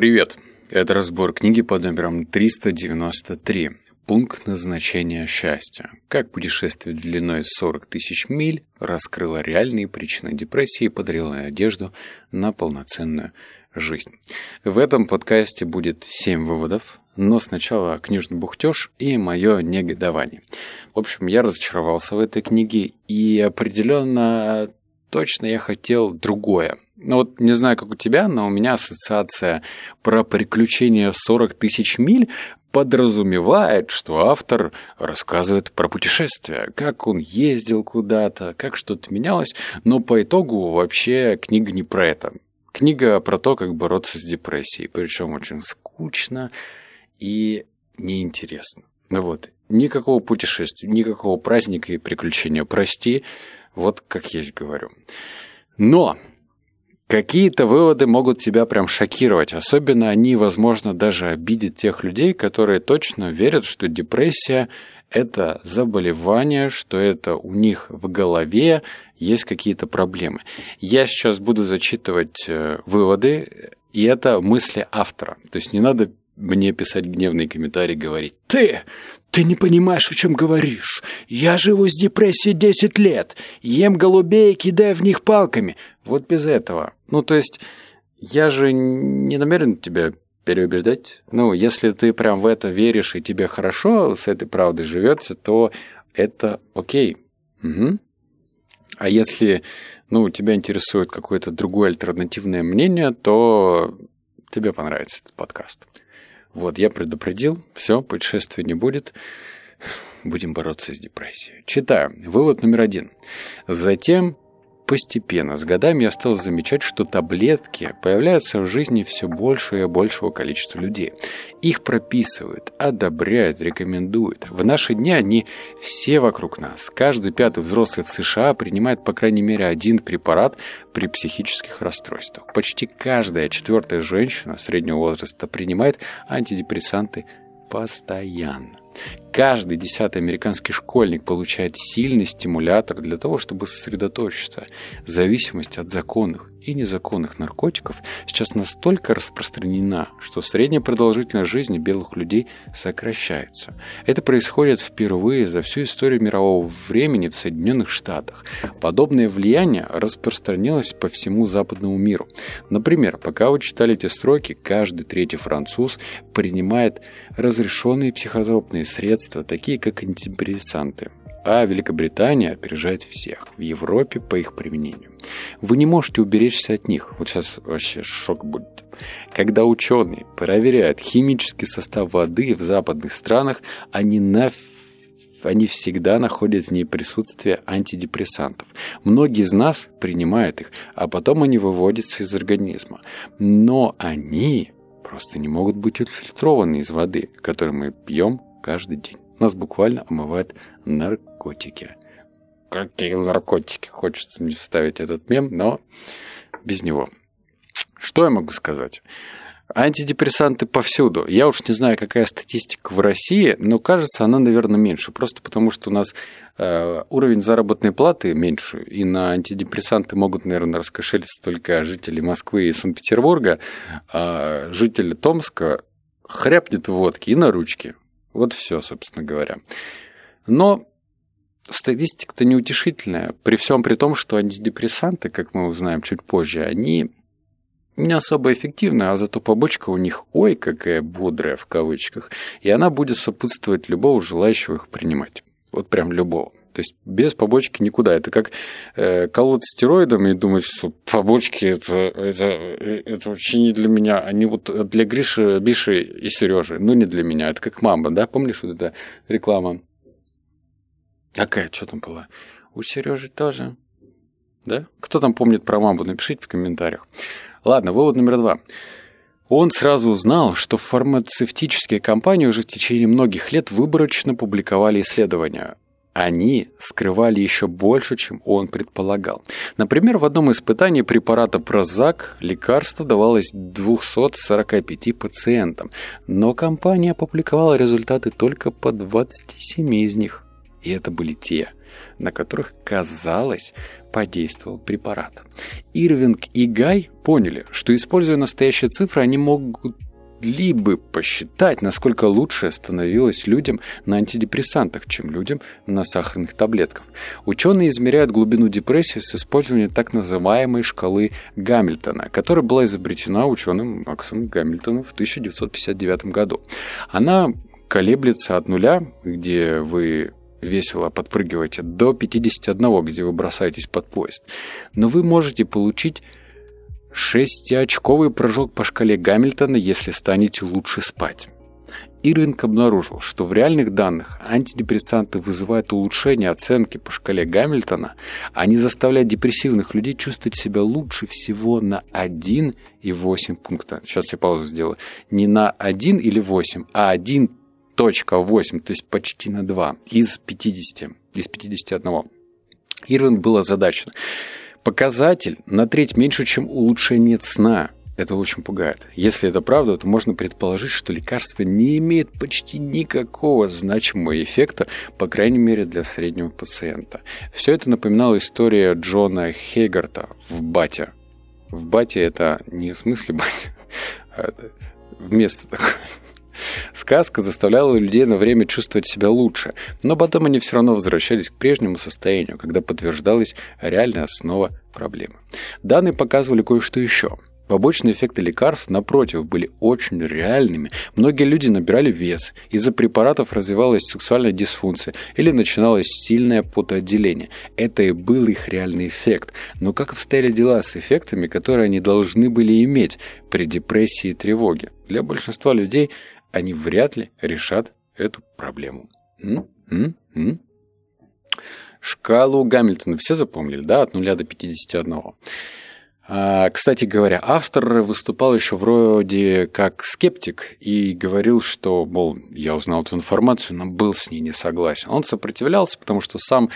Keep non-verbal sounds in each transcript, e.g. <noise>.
Привет! Это разбор книги под номером 393. Пункт назначения счастья. Как путешествие длиной 40 тысяч миль раскрыло реальные причины депрессии и подарило надежду на полноценную жизнь. В этом подкасте будет 7 выводов, но сначала книжный бухтеж и мое негодование. В общем, я разочаровался в этой книге и определенно точно я хотел другое. Ну вот не знаю, как у тебя, но у меня ассоциация про приключения 40 тысяч миль подразумевает, что автор рассказывает про путешествия, как он ездил куда-то, как что-то менялось, но по итогу вообще книга не про это. Книга про то, как бороться с депрессией, причем очень скучно и неинтересно. Ну вот, никакого путешествия, никакого праздника и приключения, прости, вот как есть говорю. Но Какие-то выводы могут тебя прям шокировать. Особенно они, возможно, даже обидят тех людей, которые точно верят, что депрессия – это заболевание, что это у них в голове есть какие-то проблемы. Я сейчас буду зачитывать э, выводы, и это мысли автора. То есть не надо мне писать гневные комментарии, говорить «Ты! Ты не понимаешь, о чем говоришь. Я живу с депрессией 10 лет, ем голубей и кидаю в них палками. Вот без этого. Ну, то есть, я же не намерен тебя переубеждать. Ну, если ты прям в это веришь и тебе хорошо с этой правдой живется, то это окей. Угу. А если, ну, тебя интересует какое-то другое альтернативное мнение, то тебе понравится этот подкаст. Вот, я предупредил, все, путешествия не будет. Будем бороться с депрессией. Читаю. Вывод номер один. Затем Постепенно, с годами я стал замечать, что таблетки появляются в жизни все большего и большего количества людей. Их прописывают, одобряют, рекомендуют. В наши дни они все вокруг нас. Каждый пятый взрослый в США принимает по крайней мере один препарат при психических расстройствах. Почти каждая четвертая женщина среднего возраста принимает антидепрессанты постоянно. Каждый десятый американский школьник получает сильный стимулятор для того, чтобы сосредоточиться. Зависимость от законных и незаконных наркотиков сейчас настолько распространена, что средняя продолжительность жизни белых людей сокращается. Это происходит впервые за всю историю мирового времени в Соединенных Штатах. Подобное влияние распространилось по всему западному миру. Например, пока вы читали эти строки, каждый третий француз принимает разрешенные психотропные средства, такие как антидепрессанты а Великобритания опережает всех в Европе по их применению. Вы не можете уберечься от них. Вот сейчас вообще шок будет. Когда ученые проверяют химический состав воды в западных странах, они на они всегда находят в ней присутствие антидепрессантов. Многие из нас принимают их, а потом они выводятся из организма. Но они просто не могут быть отфильтрованы из воды, которую мы пьем каждый день. Нас буквально омывает наркотики. Какие наркотики? Хочется мне вставить этот мем, но без него. Что я могу сказать? Антидепрессанты повсюду. Я уж не знаю, какая статистика в России, но кажется, она, наверное, меньше. Просто потому, что у нас э, уровень заработной платы меньше, и на антидепрессанты могут, наверное, раскошелиться только жители Москвы и Санкт-Петербурга, а жители Томска хряпнет водки и на ручки. Вот все, собственно говоря. Но статистика-то неутешительная. При всем при том, что антидепрессанты, как мы узнаем чуть позже, они не особо эффективны, а зато побочка у них ой какая бодрая в кавычках, и она будет сопутствовать любого желающего их принимать. Вот прям любого. То есть без побочки никуда. Это как э, колоть стероидами и думать, что побочки это, это, это вообще не для меня. Они вот для Гриши, Биши и Сережи, но не для меня. Это как мама, да? Помнишь вот эта реклама? Какая? Что там была? У Сережи тоже. Да? Кто там помнит про маму? Напишите в комментариях. Ладно, вывод номер два. Он сразу узнал, что фармацевтические компании уже в течение многих лет выборочно публиковали исследования они скрывали еще больше, чем он предполагал. Например, в одном испытании препарата Прозак лекарство давалось 245 пациентам, но компания опубликовала результаты только по 27 из них. И это были те, на которых, казалось, подействовал препарат. Ирвинг и Гай поняли, что, используя настоящие цифры, они могут могли бы посчитать, насколько лучше становилось людям на антидепрессантах, чем людям на сахарных таблетках. Ученые измеряют глубину депрессии с использованием так называемой шкалы Гамильтона, которая была изобретена ученым Максом Гамильтоном в 1959 году. Она колеблется от нуля, где вы весело подпрыгиваете, до 51, где вы бросаетесь под поезд. Но вы можете получить Шестиочковый прыжок по шкале Гамильтона, если станете лучше спать. Ирвинг обнаружил, что в реальных данных антидепрессанты вызывают улучшение оценки по шкале Гамильтона, они заставляют депрессивных людей чувствовать себя лучше всего на 1,8 пункта. Сейчас я паузу сделаю. Не на 1 или 8, а 1.8, то есть почти на 2 из 50, из 51. Ирвинг был озадачен. Показатель на треть меньше, чем улучшение сна. Это очень пугает. Если это правда, то можно предположить, что лекарство не имеет почти никакого значимого эффекта, по крайней мере для среднего пациента. Все это напоминало история Джона Хейгарта в «Бате». В «Бате» это не в смысле «Бате», а вместо такое. Сказка заставляла людей на время чувствовать себя лучше, но потом они все равно возвращались к прежнему состоянию, когда подтверждалась реальная основа проблемы. Данные показывали кое-что еще. Побочные эффекты лекарств, напротив, были очень реальными. Многие люди набирали вес, из-за препаратов развивалась сексуальная дисфункция или начиналось сильное потоотделение. Это и был их реальный эффект. Но как обстояли дела с эффектами, которые они должны были иметь при депрессии и тревоге? Для большинства людей они вряд ли решат эту проблему. М-м-м. Шкалу Гамильтона все запомнили, да, от 0 до 51. А, кстати говоря, автор выступал еще вроде как скептик и говорил, что, мол, я узнал эту информацию, но был с ней не согласен. Он сопротивлялся, потому что сам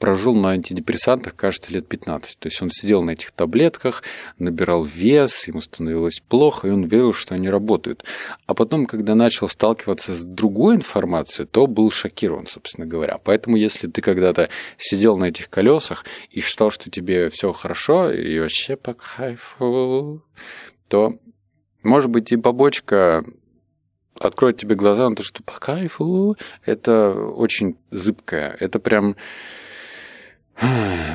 прожил на антидепрессантах, кажется, лет 15. То есть он сидел на этих таблетках, набирал вес, ему становилось плохо, и он верил, что они работают. А потом, когда начал сталкиваться с другой информацией, то был шокирован, собственно говоря. Поэтому, если ты когда-то сидел на этих колесах и считал, что тебе все хорошо, и вообще по кайфу, то, может быть, и побочка откроет тебе глаза на то, что по кайфу это очень зыбкое. Это прям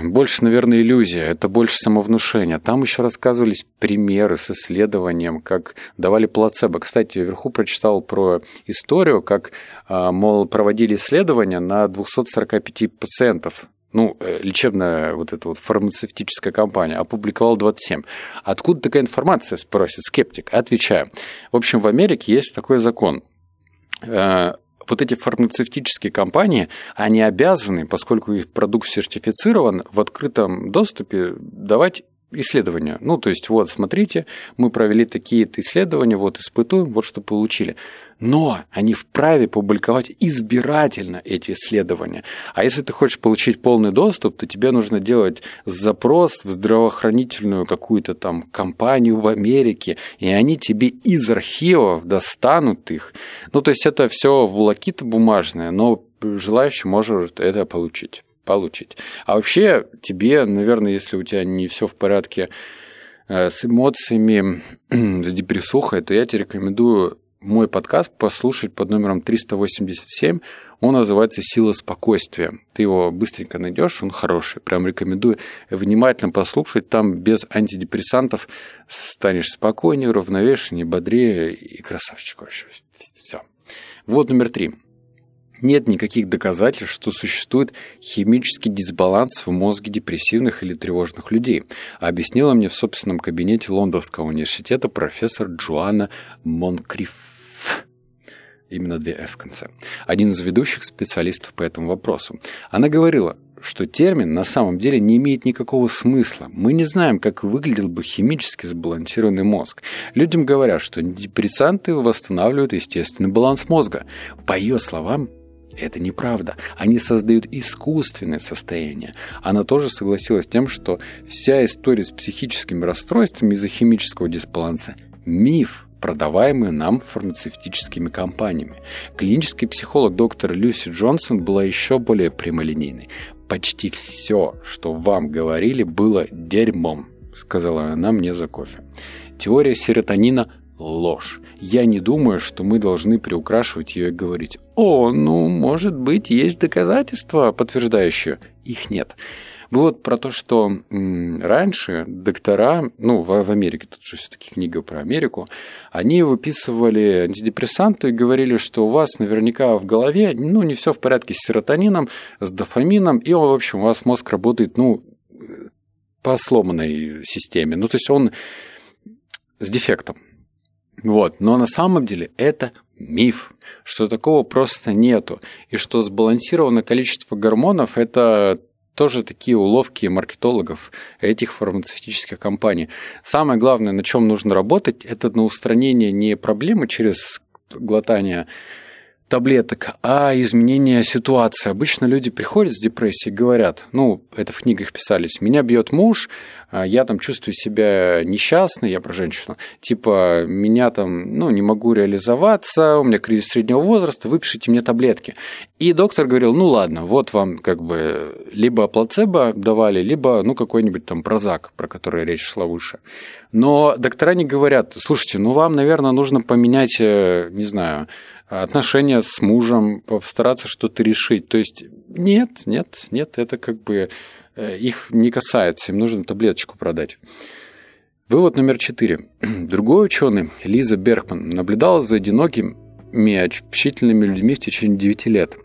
больше, наверное, иллюзия, это больше самовнушение. Там еще рассказывались примеры с исследованием, как давали плацебо. Кстати, вверху прочитал про историю, как, а, мол, проводили исследования на 245 пациентов ну, э, лечебная вот эта вот фармацевтическая компания опубликовала 27. Откуда такая информация, спросит скептик? Отвечаю. В общем, в Америке есть такой закон э, вот эти фармацевтические компании, они обязаны, поскольку их продукт сертифицирован, в открытом доступе давать исследования. Ну, то есть, вот, смотрите, мы провели такие-то исследования, вот, испытуем, вот что получили. Но они вправе публиковать избирательно эти исследования. А если ты хочешь получить полный доступ, то тебе нужно делать запрос в здравоохранительную какую-то там компанию в Америке, и они тебе из архивов достанут их. Ну, то есть, это все волокита бумажная, но желающий может это получить получить. А вообще тебе, наверное, если у тебя не все в порядке э, с эмоциями, <clears throat> с депрессухой, то я тебе рекомендую мой подкаст послушать под номером 387. Он называется «Сила спокойствия». Ты его быстренько найдешь, он хороший. Прям рекомендую внимательно послушать. Там без антидепрессантов станешь спокойнее, равновешеннее, бодрее и красавчик вообще. Все. Вот номер три. Нет никаких доказательств, что существует химический дисбаланс в мозге депрессивных или тревожных людей, объяснила мне в собственном кабинете Лондонского университета профессор Джоанна Монкриф. Именно две «Ф» в конце. Один из ведущих специалистов по этому вопросу. Она говорила, что термин на самом деле не имеет никакого смысла. Мы не знаем, как выглядел бы химически сбалансированный мозг. Людям говорят, что депрессанты восстанавливают естественный баланс мозга. По ее словам, это неправда. Они создают искусственное состояние. Она тоже согласилась с тем, что вся история с психическими расстройствами из-за химического дисбаланса – миф, продаваемый нам фармацевтическими компаниями. Клинический психолог доктор Люси Джонсон была еще более прямолинейной. Почти все, что вам говорили, было дерьмом, сказала она мне за кофе. Теория серотонина – ложь. Я не думаю, что мы должны приукрашивать ее и говорить «О, ну, может быть, есть доказательства, подтверждающие». Их нет. Вот про то, что раньше доктора, ну, в, в Америке, тут же все-таки книга про Америку, они выписывали антидепрессанты и говорили, что у вас наверняка в голове, ну, не все в порядке с серотонином, с дофамином, и, в общем, у вас мозг работает, ну, по сломанной системе. Ну, то есть он с дефектом. Вот. Но на самом деле это миф, что такого просто нету. И что сбалансированное количество гормонов – это тоже такие уловки маркетологов этих фармацевтических компаний. Самое главное, на чем нужно работать, это на устранение не проблемы через глотание таблеток, а изменение ситуации. Обычно люди приходят с депрессией и говорят, ну, это в книгах писались, меня бьет муж, я там чувствую себя несчастной, я про женщину, типа, меня там, ну, не могу реализоваться, у меня кризис среднего возраста, выпишите мне таблетки. И доктор говорил, ну, ладно, вот вам как бы либо плацебо давали, либо, ну, какой-нибудь там прозак, про который речь шла выше. Но доктора не говорят, слушайте, ну, вам, наверное, нужно поменять, э, не знаю, отношения с мужем, постараться что-то решить. То есть нет, нет, нет, это как бы их не касается, им нужно таблеточку продать. Вывод номер четыре. <clears throat> Другой ученый, Лиза Беркман, наблюдала за одинокими общительными людьми в течение 9 лет.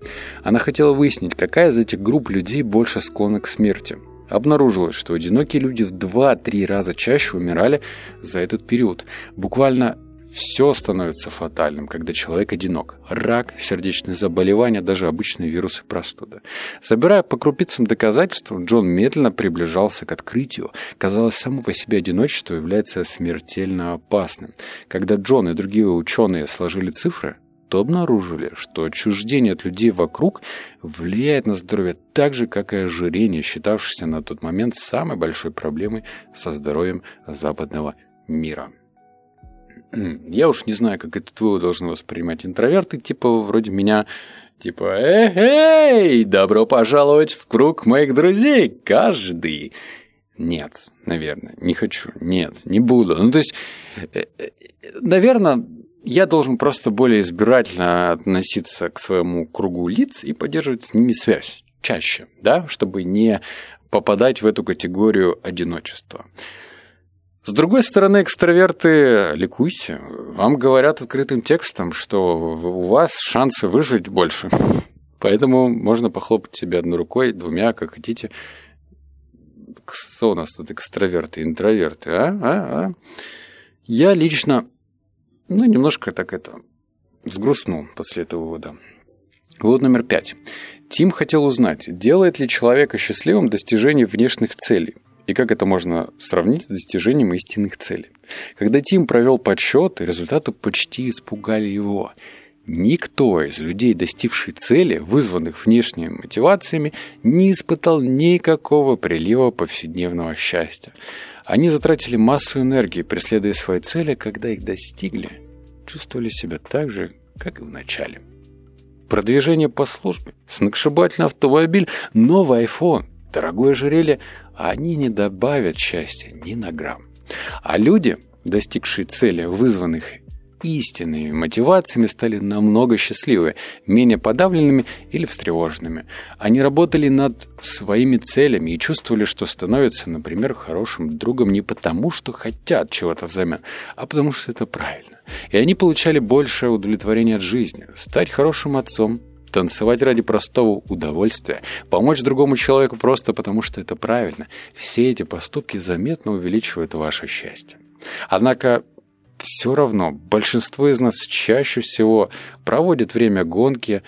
Она хотела выяснить, какая из этих групп людей больше склонна к смерти. Обнаружилось, что одинокие люди в 2-3 раза чаще умирали за этот период. Буквально все становится фатальным, когда человек одинок. Рак, сердечные заболевания, даже обычные вирусы простуды. Собирая по крупицам доказательства, Джон медленно приближался к открытию. Казалось, само по себе одиночество является смертельно опасным. Когда Джон и другие ученые сложили цифры, то обнаружили, что отчуждение от людей вокруг влияет на здоровье так же, как и ожирение, считавшееся на тот момент самой большой проблемой со здоровьем западного мира. <clears throat> Я уж не знаю, как этот вывод должны воспринимать интроверты, типа вроде меня, типа «Эй, добро пожаловать в круг моих друзей, каждый». Нет, наверное, не хочу, нет, не буду. Ну, то есть, э, э, наверное, я должен просто более избирательно относиться к своему кругу лиц и поддерживать с ними связь чаще, да, чтобы не попадать в эту категорию одиночества. С другой стороны, экстраверты, ликуйте. Вам говорят открытым текстом, что у вас шансы выжить больше. Поэтому можно похлопать себя одной рукой, двумя, как хотите. Кто у нас тут экстраверты, интроверты, а? а? а? Я лично, ну, немножко так это, взгрустнул после этого вывода. Вывод номер пять. Тим хотел узнать, делает ли человека счастливым достижение внешних целей – и как это можно сравнить с достижением истинных целей? Когда Тим провел подсчет, результаты почти испугали его. Никто из людей, достигших цели, вызванных внешними мотивациями, не испытал никакого прилива повседневного счастья. Они затратили массу энергии, преследуя свои цели, когда их достигли, чувствовали себя так же, как и в начале. Продвижение по службе, сногсшибательный автомобиль, новый iPhone, дорогое ожерелье они не добавят счастья ни на грамм. А люди, достигшие цели, вызванных истинными мотивациями, стали намного счастливее, менее подавленными или встревоженными. Они работали над своими целями и чувствовали, что становятся, например, хорошим другом не потому, что хотят чего-то взамен, а потому что это правильно. И они получали большее удовлетворение от жизни. Стать хорошим отцом, танцевать ради простого удовольствия, помочь другому человеку просто потому, что это правильно. Все эти поступки заметно увеличивают ваше счастье. Однако все равно большинство из нас чаще всего проводит время гонки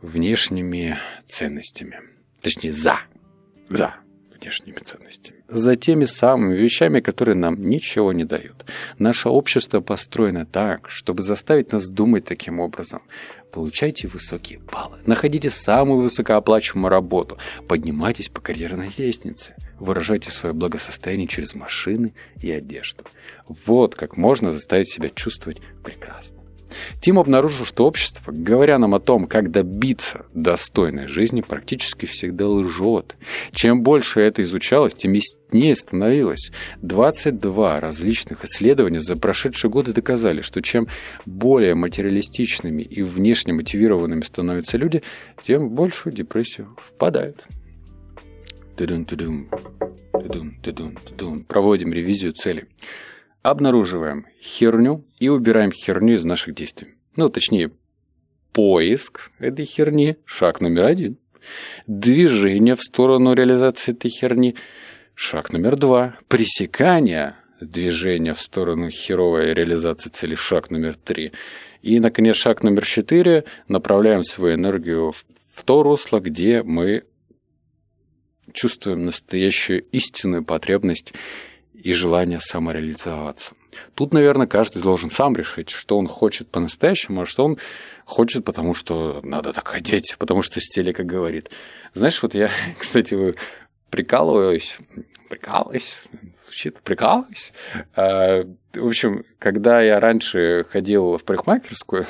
внешними ценностями. Точнее, за. За внешними ценностями. За теми самыми вещами, которые нам ничего не дают. Наше общество построено так, чтобы заставить нас думать таким образом. Получайте высокие баллы, находите самую высокооплачиваемую работу, поднимайтесь по карьерной лестнице, выражайте свое благосостояние через машины и одежду. Вот как можно заставить себя чувствовать прекрасно. Тим обнаружил, что общество, говоря нам о том, как добиться достойной жизни, практически всегда лжет. Чем больше это изучалось, тем яснее становилось. 22 различных исследования за прошедшие годы доказали, что чем более материалистичными и внешне мотивированными становятся люди, тем в большую депрессию впадают. Проводим ревизию целей обнаруживаем херню и убираем херню из наших действий. Ну, точнее, поиск этой херни – шаг номер один. Движение в сторону реализации этой херни – шаг номер два. Пресекание движения в сторону херовой реализации цели – шаг номер три. И, наконец, шаг номер четыре – направляем свою энергию в, то русло, где мы чувствуем настоящую истинную потребность и желание самореализоваться. Тут, наверное, каждый должен сам решить, что он хочет по-настоящему, а что он хочет, потому что надо так хотеть, потому что стиле, как говорит. Знаешь, вот я, <laughs> кстати, прикалываюсь, прикалываюсь, звучит, прикалываюсь. А, в общем, когда я раньше ходил в парикмахерскую,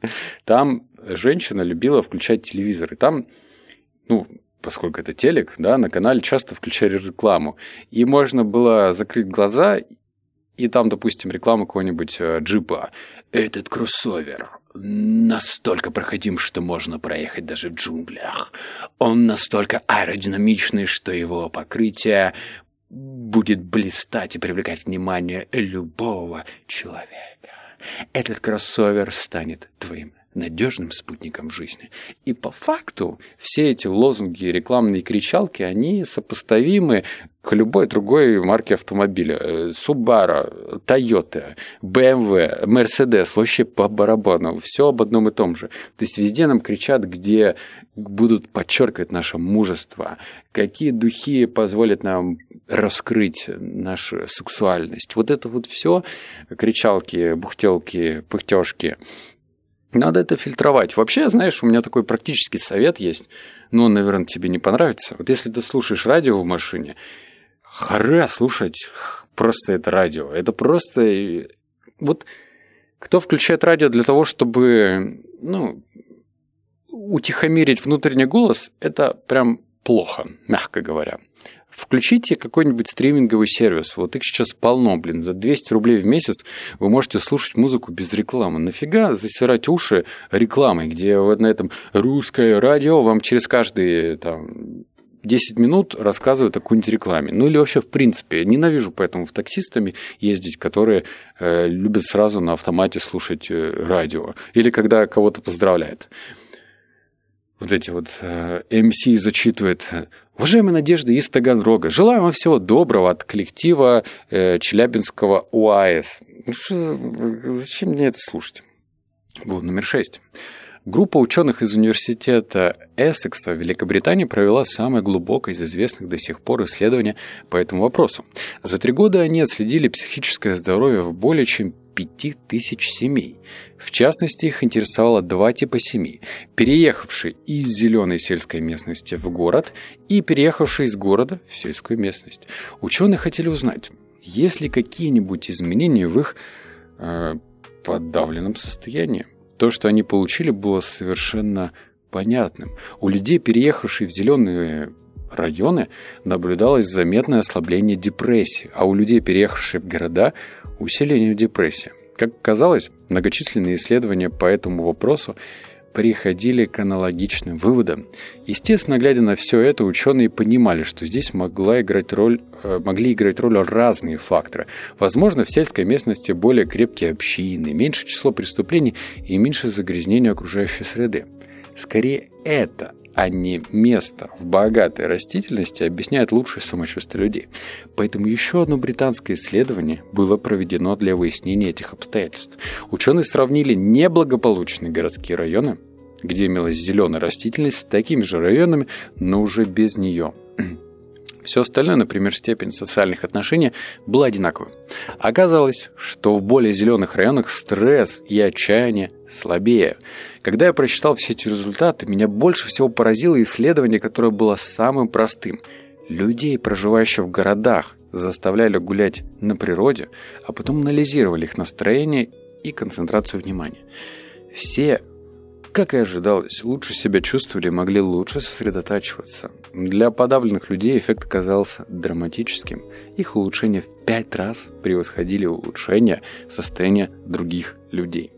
<laughs> там женщина любила включать телевизор, и там, ну, поскольку это телек, да, на канале часто включали рекламу. И можно было закрыть глаза, и там, допустим, реклама какого-нибудь э, джипа. Этот кроссовер настолько проходим, что можно проехать даже в джунглях. Он настолько аэродинамичный, что его покрытие будет блистать и привлекать внимание любого человека. Этот кроссовер станет твоим надежным спутником жизни. И по факту все эти лозунги, рекламные кричалки, они сопоставимы к любой другой марке автомобиля. Subaru, Toyota, BMW, Mercedes, вообще по барабану. Все об одном и том же. То есть везде нам кричат, где будут подчеркивать наше мужество, какие духи позволят нам раскрыть нашу сексуальность. Вот это вот все кричалки, бухтелки, пыхтешки, надо это фильтровать. Вообще, знаешь, у меня такой практический совет есть. Но он, наверное, тебе не понравится. Вот если ты слушаешь радио в машине, хара слушать просто это радио. Это просто... Вот кто включает радио для того, чтобы, ну, утихомирить внутренний голос, это прям плохо, мягко говоря. Включите какой-нибудь стриминговый сервис. Вот их сейчас полно, блин. За 200 рублей в месяц вы можете слушать музыку без рекламы. Нафига засирать уши рекламой, где вот на этом русское радио вам через каждые там, 10 минут рассказывают о какой-нибудь рекламе. Ну или вообще, в принципе, ненавижу поэтому в таксистами ездить, которые э, любят сразу на автомате слушать э, радио. Или когда кого-то поздравляют вот эти вот э, MC зачитывает. Уважаемая Надежда из Таганрога, желаю вам всего доброго от коллектива э, Челябинского УАЭС. Ну, что, зачем мне это слушать? Вот, номер шесть. Группа ученых из университета Эссекса в Великобритании провела самое глубокое из известных до сих пор исследование по этому вопросу. За три года они отследили психическое здоровье в более чем 5000 семей. В частности, их интересовало два типа семей. Переехавшие из зеленой сельской местности в город и переехавшие из города в сельскую местность. Ученые хотели узнать, есть ли какие-нибудь изменения в их э, подавленном состоянии. То, что они получили, было совершенно понятным. У людей, переехавших в зеленые районы, наблюдалось заметное ослабление депрессии, а у людей, переехавших в города, усиление депрессии. Как казалось, многочисленные исследования по этому вопросу приходили к аналогичным выводам. Естественно, глядя на все это, ученые понимали, что здесь могла играть роль, э, могли играть роль разные факторы. Возможно, в сельской местности более крепкие общины, меньше число преступлений и меньше загрязнения окружающей среды. Скорее это а не место в богатой растительности объясняет лучшее самочувствие людей. Поэтому еще одно британское исследование было проведено для выяснения этих обстоятельств. Ученые сравнили неблагополучные городские районы, где имелась зеленая растительность, с такими же районами, но уже без нее. Все остальное, например, степень социальных отношений, была одинаковой. Оказалось, что в более зеленых районах стресс и отчаяние слабее. Когда я прочитал все эти результаты, меня больше всего поразило исследование, которое было самым простым. Людей, проживающих в городах, заставляли гулять на природе, а потом анализировали их настроение и концентрацию внимания. Все как и ожидалось, лучше себя чувствовали, могли лучше сосредотачиваться. Для подавленных людей эффект оказался драматическим. Их улучшения в пять раз превосходили улучшение состояния других людей.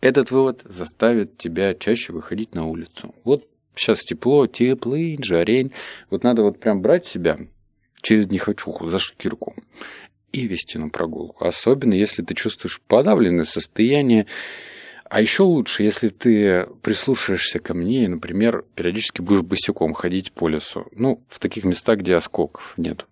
Этот вывод заставит тебя чаще выходить на улицу. Вот сейчас тепло, теплый, жарень. Вот надо вот прям брать себя через нехочуху за шкирку и вести на прогулку. Особенно, если ты чувствуешь подавленное состояние а еще лучше, если ты прислушаешься ко мне и, например, периодически будешь босиком ходить по лесу. Ну, в таких местах, где осколков нет.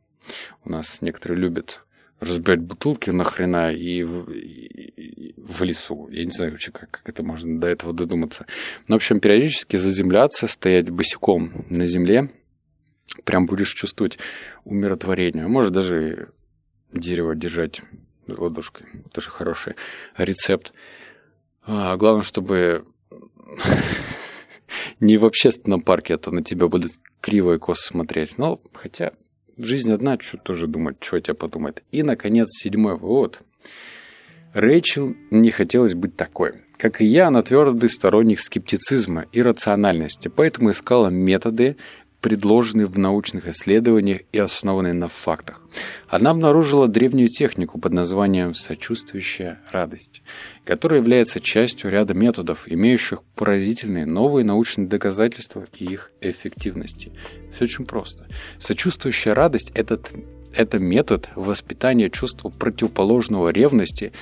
У нас некоторые любят разбирать бутылки нахрена и в, и в лесу. Я не знаю вообще, как, как это можно до этого додуматься. Но, в общем, периодически заземляться, стоять босиком на земле, прям будешь чувствовать умиротворение. Может даже дерево держать ладошкой. Тоже хороший рецепт. А, главное, чтобы не в общественном парке, а то на тебя будут криво и косо смотреть. Но, хотя, жизнь одна, что тоже думать, что тебя подумает. И, наконец, седьмой вывод. Рэйчел не хотелось быть такой. Как и я, она твердый сторонник скептицизма и рациональности, поэтому искала методы, предложенные в научных исследованиях и основанные на фактах. Она обнаружила древнюю технику под названием «сочувствующая радость», которая является частью ряда методов, имеющих поразительные новые научные доказательства и их эффективности. Все очень просто. Сочувствующая радость – этот, это метод воспитания чувства противоположного ревности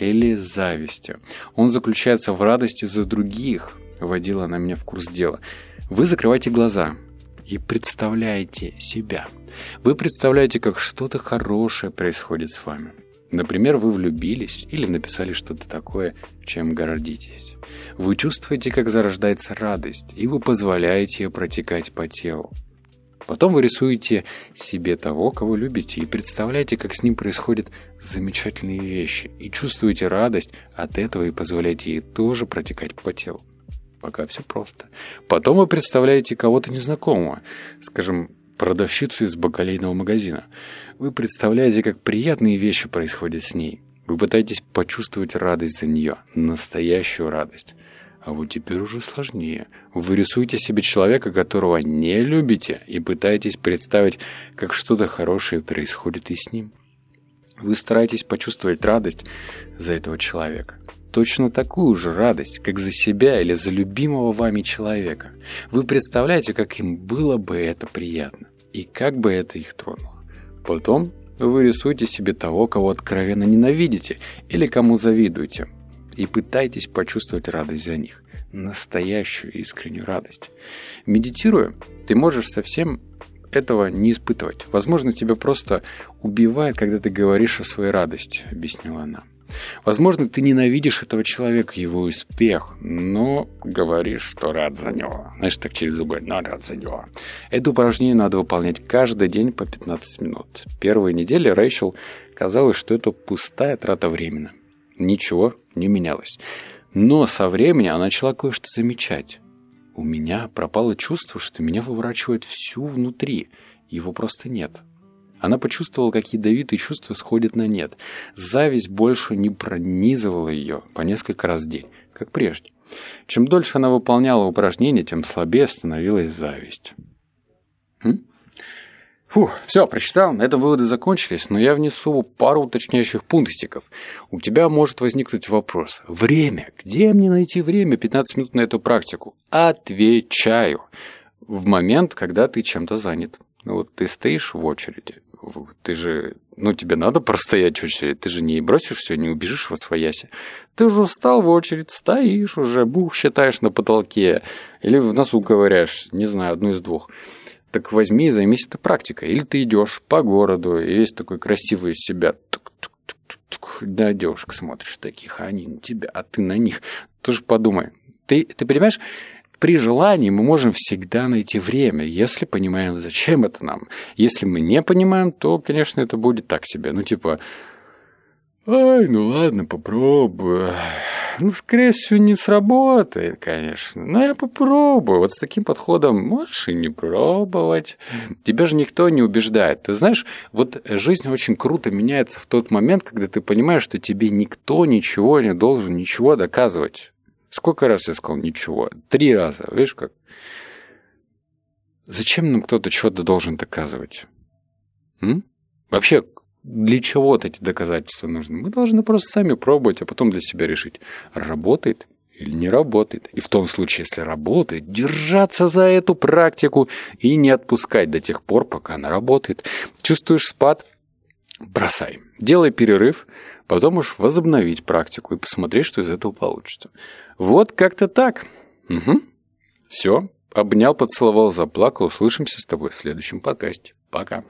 или зависти. Он заключается в радости за других, вводила она меня в курс дела. Вы закрываете глаза, и представляете себя. Вы представляете, как что-то хорошее происходит с вами. Например, вы влюбились или написали что-то такое, чем гордитесь. Вы чувствуете, как зарождается радость, и вы позволяете ее протекать по телу. Потом вы рисуете себе того, кого любите, и представляете, как с ним происходят замечательные вещи, и чувствуете радость от этого и позволяете ей тоже протекать по телу. Пока все просто. Потом вы представляете кого-то незнакомого, скажем, продавщицу из бакалейного магазина. Вы представляете, как приятные вещи происходят с ней. Вы пытаетесь почувствовать радость за нее, настоящую радость. А вот теперь уже сложнее. Вы рисуете себе человека, которого не любите, и пытаетесь представить, как что-то хорошее происходит и с ним. Вы стараетесь почувствовать радость за этого человека точно такую же радость, как за себя или за любимого вами человека. Вы представляете, как им было бы это приятно, и как бы это их тронуло. Потом вы рисуете себе того, кого откровенно ненавидите или кому завидуете, и пытаетесь почувствовать радость за них, настоящую искреннюю радость. Медитируя, ты можешь совсем этого не испытывать. Возможно, тебя просто убивает, когда ты говоришь о своей радости, объяснила она. Возможно, ты ненавидишь этого человека, его успех, но говоришь, что рад за него. Знаешь, так через зубы, но рад за него. Это упражнение надо выполнять каждый день по 15 минут. Первые недели Рэйчел казалось, что это пустая трата времени. Ничего не менялось. Но со временем она начала кое-что замечать. У меня пропало чувство, что меня выворачивает всю внутри. Его просто нет. Она почувствовала, как ядовитые чувства сходят на нет. Зависть больше не пронизывала ее по несколько раз в день, как прежде. Чем дольше она выполняла упражнения, тем слабее становилась зависть. М? Фух, все, прочитал, на этом выводы закончились, но я внесу пару уточняющих пунктиков. У тебя может возникнуть вопрос. Время. Где мне найти время 15 минут на эту практику? Отвечаю. В момент, когда ты чем-то занят. Вот ты стоишь в очереди, ты же, ну, тебе надо простоять очередь, ты же не бросишь все, не убежишь во свояси. Ты уже встал в очередь, стоишь уже, бух считаешь на потолке, или в носу ковыряешь, не знаю, одну из двух. Так возьми и займись этой практикой. Или ты идешь по городу, и весь такой красивый из себя, на девушек смотришь таких, а они на тебя, а ты на них. Тоже подумай. Ты, ты понимаешь, при желании мы можем всегда найти время, если понимаем, зачем это нам. Если мы не понимаем, то, конечно, это будет так себе. Ну, типа, ай, ну ладно, попробую. ну, скорее всего, не сработает, конечно. Но я попробую. Вот с таким подходом можешь и не пробовать. Тебя же никто не убеждает. Ты знаешь, вот жизнь очень круто меняется в тот момент, когда ты понимаешь, что тебе никто ничего не должен ничего доказывать. Сколько раз я сказал ничего? Три раза. Видишь как? Зачем нам кто-то что-то должен доказывать? М? Вообще, для чего вот эти доказательства нужны? Мы должны просто сами пробовать, а потом для себя решить, работает или не работает. И в том случае, если работает, держаться за эту практику и не отпускать до тех пор, пока она работает. Чувствуешь спад? Бросай. Делай перерыв, потом уж возобновить практику и посмотреть, что из этого получится. Вот как-то так. Угу. Все. Обнял, поцеловал, заплакал. Услышимся с тобой в следующем подкасте. Пока.